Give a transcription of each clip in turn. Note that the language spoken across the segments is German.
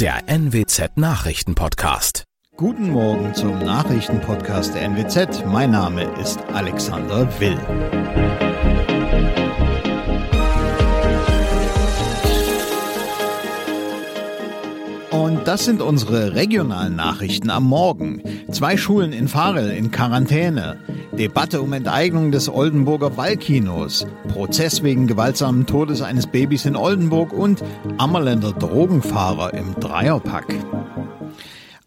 der NWZ Nachrichtenpodcast. Guten Morgen zum Nachrichtenpodcast der NWZ. Mein Name ist Alexander Will. Das sind unsere regionalen Nachrichten am Morgen. Zwei Schulen in Farel in Quarantäne. Debatte um Enteignung des Oldenburger Wallkinos. Prozess wegen gewaltsamen Todes eines Babys in Oldenburg und Ammerländer Drogenfahrer im Dreierpack.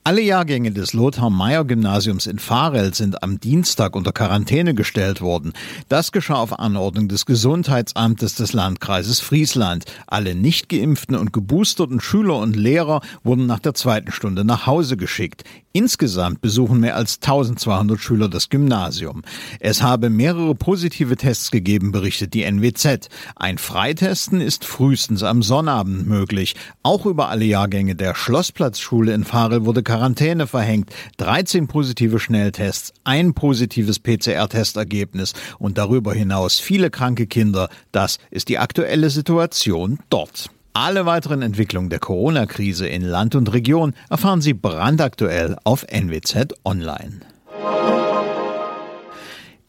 Alle Jahrgänge des Lothar-Meyer-Gymnasiums in Farel sind am Dienstag unter Quarantäne gestellt worden. Das geschah auf Anordnung des Gesundheitsamtes des Landkreises Friesland. Alle nicht geimpften und geboosterten Schüler und Lehrer wurden nach der zweiten Stunde nach Hause geschickt. Insgesamt besuchen mehr als 1200 Schüler das Gymnasium. Es habe mehrere positive Tests gegeben, berichtet die NWZ. Ein Freitesten ist frühestens am Sonnabend möglich. Auch über alle Jahrgänge der Schlossplatzschule in Farel wurde Quarantäne verhängt. 13 positive Schnelltests, ein positives PCR-Testergebnis und darüber hinaus viele kranke Kinder. Das ist die aktuelle Situation dort. Alle weiteren Entwicklungen der Corona-Krise in Land und Region erfahren Sie brandaktuell auf NWZ Online.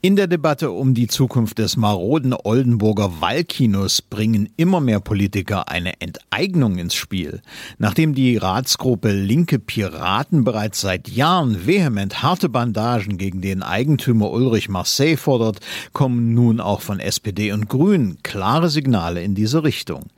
In der Debatte um die Zukunft des maroden Oldenburger Wallkinos bringen immer mehr Politiker eine Enteignung ins Spiel. Nachdem die Ratsgruppe Linke Piraten bereits seit Jahren vehement harte Bandagen gegen den Eigentümer Ulrich Marseille fordert, kommen nun auch von SPD und Grünen klare Signale in diese Richtung.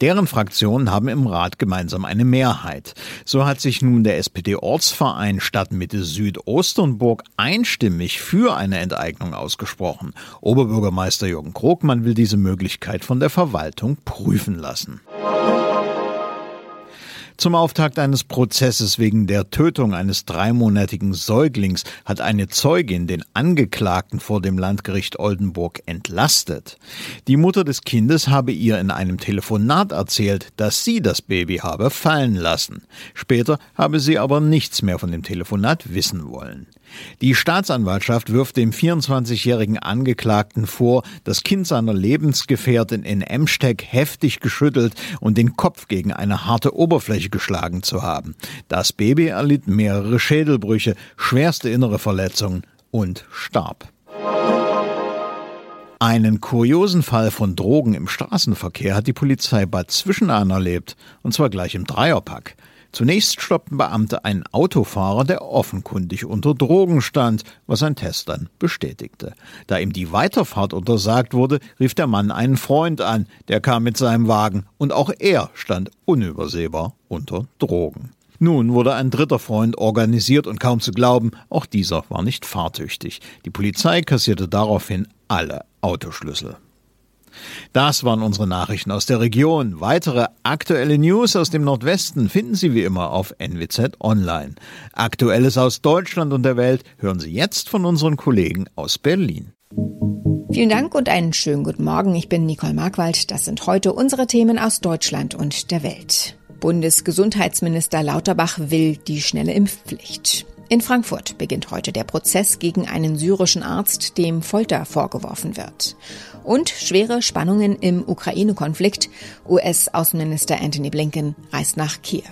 Deren Fraktionen haben im Rat gemeinsam eine Mehrheit. So hat sich nun der SPD-Ortsverein Stadtmitte Südosternburg einstimmig für eine Enteignung ausgesprochen. Oberbürgermeister Jürgen Krogmann will diese Möglichkeit von der Verwaltung prüfen lassen. Zum Auftakt eines Prozesses wegen der Tötung eines dreimonatigen Säuglings hat eine Zeugin den Angeklagten vor dem Landgericht Oldenburg entlastet. Die Mutter des Kindes habe ihr in einem Telefonat erzählt, dass sie das Baby habe fallen lassen. Später habe sie aber nichts mehr von dem Telefonat wissen wollen. Die Staatsanwaltschaft wirft dem 24-jährigen Angeklagten vor, das Kind seiner Lebensgefährtin in Emsteck heftig geschüttelt und den Kopf gegen eine harte Oberfläche geschlagen zu haben. Das Baby erlitt mehrere Schädelbrüche, schwerste innere Verletzungen und starb. Einen kuriosen Fall von Drogen im Straßenverkehr hat die Polizei Bad Zwischenahn erlebt, und zwar gleich im Dreierpack. Zunächst stoppten Beamte einen Autofahrer, der offenkundig unter Drogen stand, was ein Test dann bestätigte. Da ihm die Weiterfahrt untersagt wurde, rief der Mann einen Freund an, der kam mit seinem Wagen, und auch er stand unübersehbar unter Drogen. Nun wurde ein dritter Freund organisiert und kaum zu glauben, auch dieser war nicht fahrtüchtig. Die Polizei kassierte daraufhin alle Autoschlüssel. Das waren unsere Nachrichten aus der Region. Weitere aktuelle News aus dem Nordwesten finden Sie wie immer auf NWZ Online. Aktuelles aus Deutschland und der Welt hören Sie jetzt von unseren Kollegen aus Berlin. Vielen Dank und einen schönen guten Morgen. Ich bin Nicole Markwald. Das sind heute unsere Themen aus Deutschland und der Welt. Bundesgesundheitsminister Lauterbach will die schnelle Impfpflicht. In Frankfurt beginnt heute der Prozess gegen einen syrischen Arzt, dem Folter vorgeworfen wird. Und schwere Spannungen im Ukraine-Konflikt. US-Außenminister Anthony Blinken reist nach Kiew.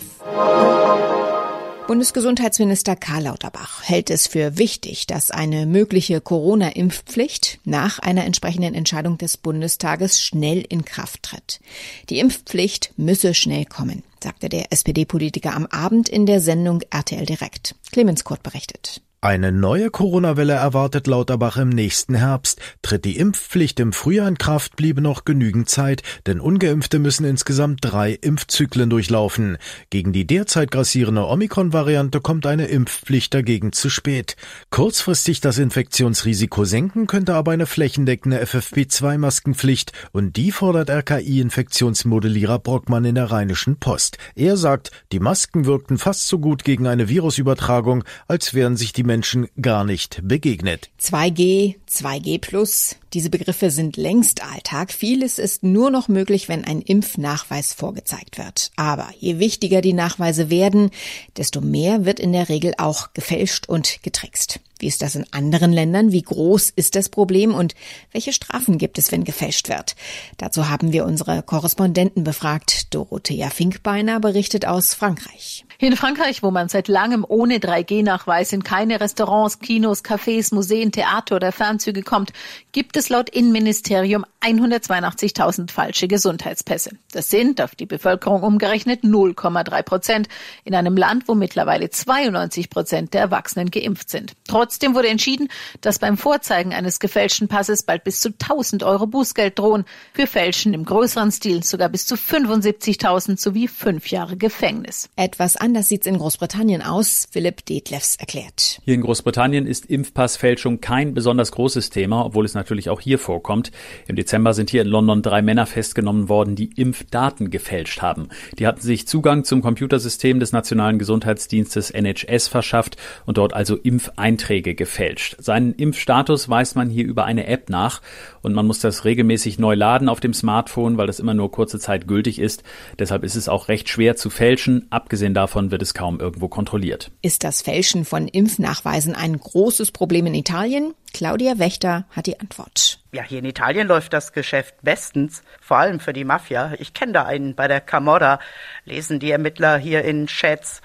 Bundesgesundheitsminister Karl Lauterbach hält es für wichtig, dass eine mögliche Corona-Impfpflicht nach einer entsprechenden Entscheidung des Bundestages schnell in Kraft tritt. Die Impfpflicht müsse schnell kommen sagte der SPD-Politiker am Abend in der Sendung RTL Direkt. Clemens Kurt berichtet. Eine neue Corona-Welle erwartet Lauterbach im nächsten Herbst. Tritt die Impfpflicht im Frühjahr in Kraft, bliebe noch genügend Zeit, denn Ungeimpfte müssen insgesamt drei Impfzyklen durchlaufen. Gegen die derzeit grassierende Omikron-Variante kommt eine Impfpflicht dagegen zu spät. Kurzfristig das Infektionsrisiko senken könnte aber eine flächendeckende FFP2-Maskenpflicht und die fordert RKI-Infektionsmodellierer Brockmann in der Rheinischen Post. Er sagt, die Masken wirkten fast so gut gegen eine Virusübertragung, als wären sich die Menschen gar nicht begegnet. 2G, 2G Plus, diese Begriffe sind längst Alltag. Vieles ist nur noch möglich, wenn ein Impfnachweis vorgezeigt wird. Aber je wichtiger die Nachweise werden, desto mehr wird in der Regel auch gefälscht und getrickst. Wie ist das in anderen Ländern? Wie groß ist das Problem und welche Strafen gibt es, wenn gefälscht wird? Dazu haben wir unsere Korrespondenten befragt. Dorothea Finkbeiner berichtet aus Frankreich. In Frankreich, wo man seit langem ohne 3G-Nachweis in keine Restaurants, Kinos, Cafés, Museen, Theater oder Fernzüge kommt, gibt es laut Innenministerium 182.000 falsche Gesundheitspässe. Das sind auf die Bevölkerung umgerechnet 0,3 Prozent in einem Land, wo mittlerweile 92 Prozent der Erwachsenen geimpft sind. Trotzdem wurde entschieden, dass beim Vorzeigen eines gefälschten Passes bald bis zu 1000 Euro Bußgeld drohen, für Fälschen im größeren Stil sogar bis zu 75.000 sowie fünf Jahre Gefängnis. Etwas anders sieht's in Großbritannien aus, Philipp Detlefs erklärt. Hier in Großbritannien ist Impfpassfälschung kein besonders großes Thema, obwohl es natürlich auch hier vorkommt. Im Dezember sind hier in London drei Männer festgenommen worden, die Impfdaten gefälscht haben. Die hatten sich Zugang zum Computersystem des Nationalen Gesundheitsdienstes NHS verschafft und dort also Impfeinträge gefälscht. Seinen Impfstatus weist man hier über eine App nach und man muss das regelmäßig neu laden auf dem Smartphone, weil das immer nur kurze Zeit gültig ist. Deshalb ist es auch recht schwer zu fälschen. Abgesehen davon wird es kaum irgendwo kontrolliert. Ist das Fälschen von Impfnachweisen ein großes Problem in Italien? Claudia Wächter hat die Antwort. Ja, hier in Italien läuft das Geschäft bestens, vor allem für die Mafia. Ich kenne da einen bei der Camorra, lesen die Ermittler hier in Chats.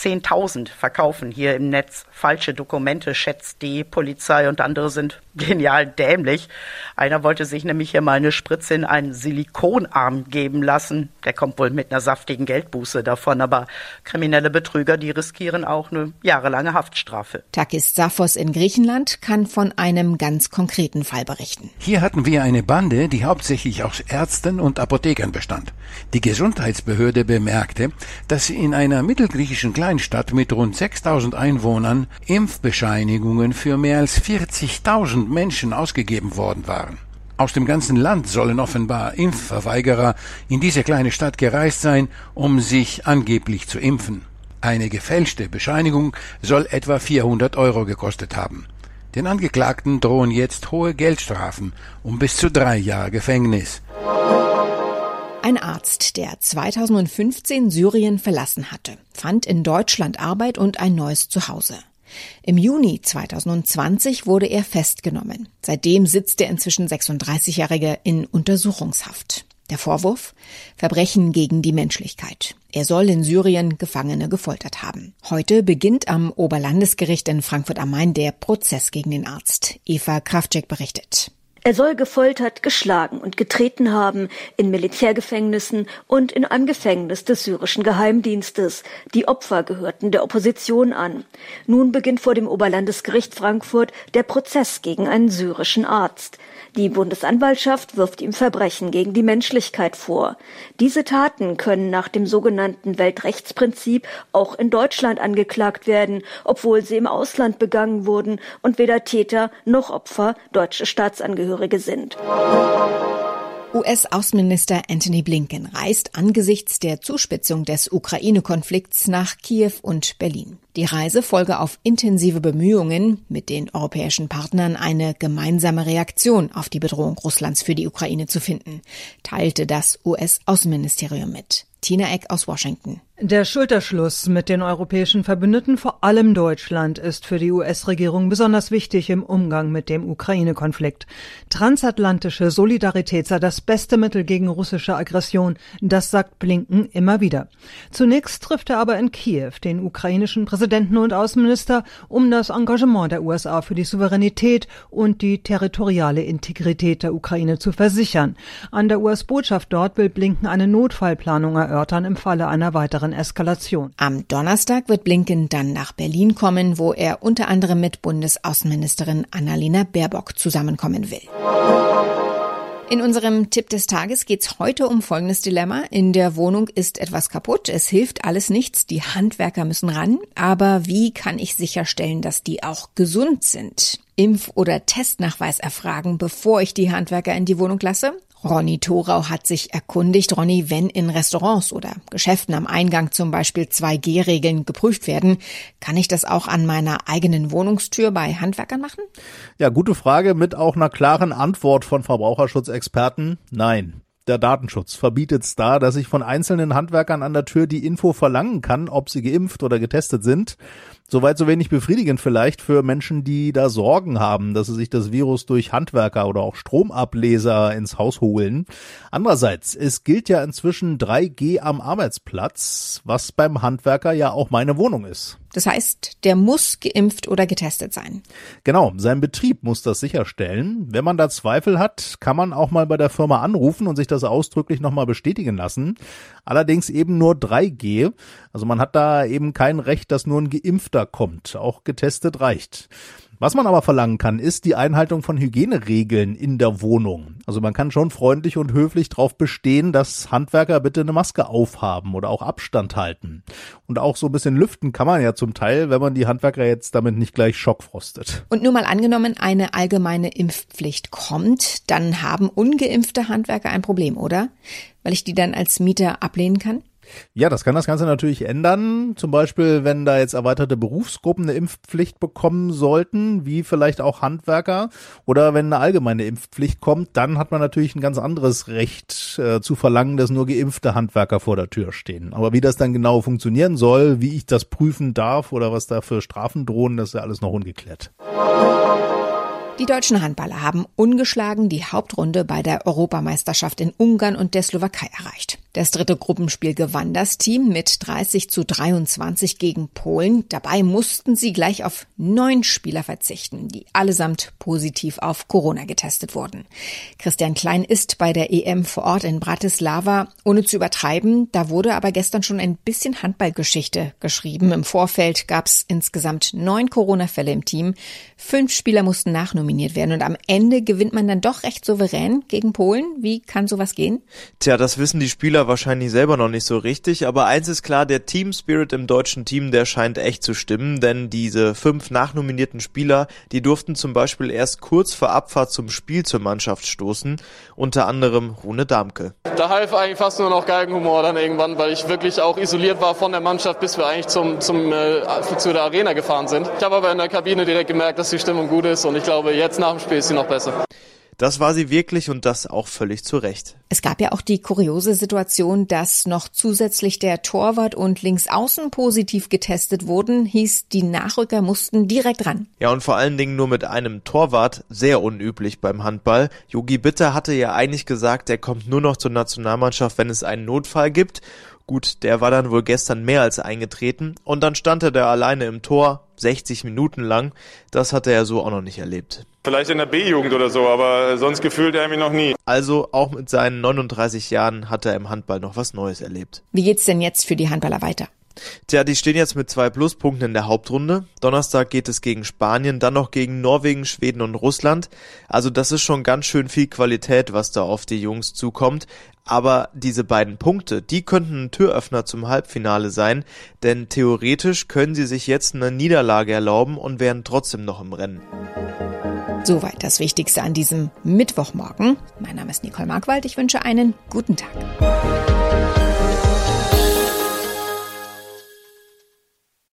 10.000 verkaufen hier im Netz falsche Dokumente, schätzt die Polizei und andere sind genial dämlich. Einer wollte sich nämlich hier mal eine Spritze in einen Silikonarm geben lassen. Der kommt wohl mit einer saftigen Geldbuße davon, aber kriminelle Betrüger, die riskieren auch eine jahrelange Haftstrafe. Takis Safos in Griechenland kann von einem ganz konkreten Fall berichten. Hier hatten wir eine Bande, die hauptsächlich aus Ärzten und Apothekern bestand. Die Gesundheitsbehörde bemerkte, dass sie in einer mittelgriechischen Kleinstadt mit rund 6000 Einwohnern Impfbescheinigungen für mehr als 40.000 Menschen ausgegeben worden waren. Aus dem ganzen Land sollen offenbar Impfverweigerer in diese kleine Stadt gereist sein, um sich angeblich zu impfen. Eine gefälschte Bescheinigung soll etwa 400 Euro gekostet haben. Den Angeklagten drohen jetzt hohe Geldstrafen um bis zu drei Jahre Gefängnis. Ein Arzt, der 2015 Syrien verlassen hatte, fand in Deutschland Arbeit und ein neues Zuhause. Im Juni 2020 wurde er festgenommen. Seitdem sitzt der inzwischen 36-Jährige in Untersuchungshaft. Der Vorwurf? Verbrechen gegen die Menschlichkeit. Er soll in Syrien Gefangene gefoltert haben. Heute beginnt am Oberlandesgericht in Frankfurt am Main der Prozess gegen den Arzt. Eva Kraftcheck berichtet. Er soll gefoltert, geschlagen und getreten haben in Militärgefängnissen und in einem Gefängnis des syrischen Geheimdienstes. Die Opfer gehörten der Opposition an. Nun beginnt vor dem Oberlandesgericht Frankfurt der Prozess gegen einen syrischen Arzt. Die Bundesanwaltschaft wirft ihm Verbrechen gegen die Menschlichkeit vor. Diese Taten können nach dem sogenannten Weltrechtsprinzip auch in Deutschland angeklagt werden, obwohl sie im Ausland begangen wurden und weder Täter noch Opfer deutsche Staatsangehörige sind. US-Außenminister Anthony Blinken reist angesichts der Zuspitzung des Ukraine-Konflikts nach Kiew und Berlin. Die Reise folge auf intensive Bemühungen, mit den europäischen Partnern eine gemeinsame Reaktion auf die Bedrohung Russlands für die Ukraine zu finden, teilte das US-Außenministerium mit. Tina Eck aus Washington. Der Schulterschluss mit den europäischen Verbündeten, vor allem Deutschland, ist für die US-Regierung besonders wichtig im Umgang mit dem Ukraine-Konflikt. Transatlantische Solidarität sei das beste Mittel gegen russische Aggression, das sagt Blinken immer wieder. Zunächst trifft er aber in Kiew den ukrainischen Präsidenten und Außenminister, um das Engagement der USA für die Souveränität und die territoriale Integrität der Ukraine zu versichern. An der US-Botschaft dort will Blinken eine Notfallplanung erörtern im Falle einer weiteren Eskalation. Am Donnerstag wird Blinken dann nach Berlin kommen, wo er unter anderem mit Bundesaußenministerin Annalena Baerbock zusammenkommen will. In unserem Tipp des Tages geht's heute um folgendes Dilemma. In der Wohnung ist etwas kaputt, es hilft alles nichts, die Handwerker müssen ran, aber wie kann ich sicherstellen, dass die auch gesund sind? Impf- oder Testnachweis erfragen, bevor ich die Handwerker in die Wohnung lasse? Ronny Thorau hat sich erkundigt, Ronny, wenn in Restaurants oder Geschäften am Eingang zum Beispiel 2G-Regeln geprüft werden, kann ich das auch an meiner eigenen Wohnungstür bei Handwerkern machen? Ja, gute Frage mit auch einer klaren Antwort von Verbraucherschutzexperten. Nein. Der Datenschutz verbietet es da, dass ich von einzelnen Handwerkern an der Tür die Info verlangen kann, ob sie geimpft oder getestet sind. Soweit so wenig befriedigend vielleicht für Menschen, die da Sorgen haben, dass sie sich das Virus durch Handwerker oder auch Stromableser ins Haus holen. Andererseits, es gilt ja inzwischen 3G am Arbeitsplatz, was beim Handwerker ja auch meine Wohnung ist. Das heißt, der muss geimpft oder getestet sein. Genau, sein Betrieb muss das sicherstellen. Wenn man da Zweifel hat, kann man auch mal bei der Firma anrufen und sich das ausdrücklich nochmal bestätigen lassen. Allerdings eben nur 3G. Also man hat da eben kein Recht, dass nur ein Geimpfter kommt. Auch getestet reicht. Was man aber verlangen kann, ist die Einhaltung von Hygieneregeln in der Wohnung. Also man kann schon freundlich und höflich darauf bestehen, dass Handwerker bitte eine Maske aufhaben oder auch Abstand halten. Und auch so ein bisschen lüften kann man ja zum Teil, wenn man die Handwerker jetzt damit nicht gleich schockfrostet. Und nur mal angenommen, eine allgemeine Impfpflicht kommt, dann haben ungeimpfte Handwerker ein Problem, oder? Weil ich die dann als Mieter ablehnen kann? Ja, das kann das Ganze natürlich ändern. Zum Beispiel, wenn da jetzt erweiterte Berufsgruppen eine Impfpflicht bekommen sollten, wie vielleicht auch Handwerker, oder wenn eine allgemeine Impfpflicht kommt, dann hat man natürlich ein ganz anderes Recht äh, zu verlangen, dass nur geimpfte Handwerker vor der Tür stehen. Aber wie das dann genau funktionieren soll, wie ich das prüfen darf oder was da für Strafen drohen, das ist ja alles noch ungeklärt. Die deutschen Handballer haben ungeschlagen die Hauptrunde bei der Europameisterschaft in Ungarn und der Slowakei erreicht. Das dritte Gruppenspiel gewann das Team mit 30 zu 23 gegen Polen. Dabei mussten sie gleich auf neun Spieler verzichten, die allesamt positiv auf Corona getestet wurden. Christian Klein ist bei der EM vor Ort in Bratislava. Ohne zu übertreiben, da wurde aber gestern schon ein bisschen Handballgeschichte geschrieben. Im Vorfeld gab es insgesamt neun Corona-Fälle im Team. Fünf Spieler mussten nachnominiert werden und am Ende gewinnt man dann doch recht souverän gegen Polen. Wie kann sowas gehen? Tja, das wissen die Spieler Spieler wahrscheinlich selber noch nicht so richtig, aber eins ist klar, der Team Spirit im deutschen Team, der scheint echt zu stimmen, denn diese fünf nachnominierten Spieler, die durften zum Beispiel erst kurz vor Abfahrt zum Spiel zur Mannschaft stoßen, unter anderem Rune Damke. Da half eigentlich fast nur noch Galgenhumor dann irgendwann, weil ich wirklich auch isoliert war von der Mannschaft, bis wir eigentlich zum, zum, äh, zu der Arena gefahren sind. Ich habe aber in der Kabine direkt gemerkt, dass die Stimmung gut ist und ich glaube, jetzt nach dem Spiel ist sie noch besser. Das war sie wirklich und das auch völlig zu Recht. Es gab ja auch die kuriose Situation, dass noch zusätzlich der Torwart und Linksaußen positiv getestet wurden, hieß, die Nachrücker mussten direkt ran. Ja, und vor allen Dingen nur mit einem Torwart, sehr unüblich beim Handball. Yogi Bitter hatte ja eigentlich gesagt, er kommt nur noch zur Nationalmannschaft, wenn es einen Notfall gibt. Gut, der war dann wohl gestern mehr als eingetreten und dann stand er da alleine im Tor, 60 Minuten lang. Das hatte er so auch noch nicht erlebt. Vielleicht in der B-Jugend oder so, aber sonst gefühlt er mich noch nie. Also auch mit seinen 39 Jahren hat er im Handball noch was Neues erlebt. Wie geht's denn jetzt für die Handballer weiter? Tja, die stehen jetzt mit zwei Pluspunkten in der Hauptrunde. Donnerstag geht es gegen Spanien, dann noch gegen Norwegen, Schweden und Russland. Also das ist schon ganz schön viel Qualität, was da auf die Jungs zukommt. Aber diese beiden Punkte, die könnten ein Türöffner zum Halbfinale sein, denn theoretisch können sie sich jetzt eine Niederlage erlauben und wären trotzdem noch im Rennen. Soweit das Wichtigste an diesem Mittwochmorgen. Mein Name ist Nicole Markwald. Ich wünsche einen guten Tag.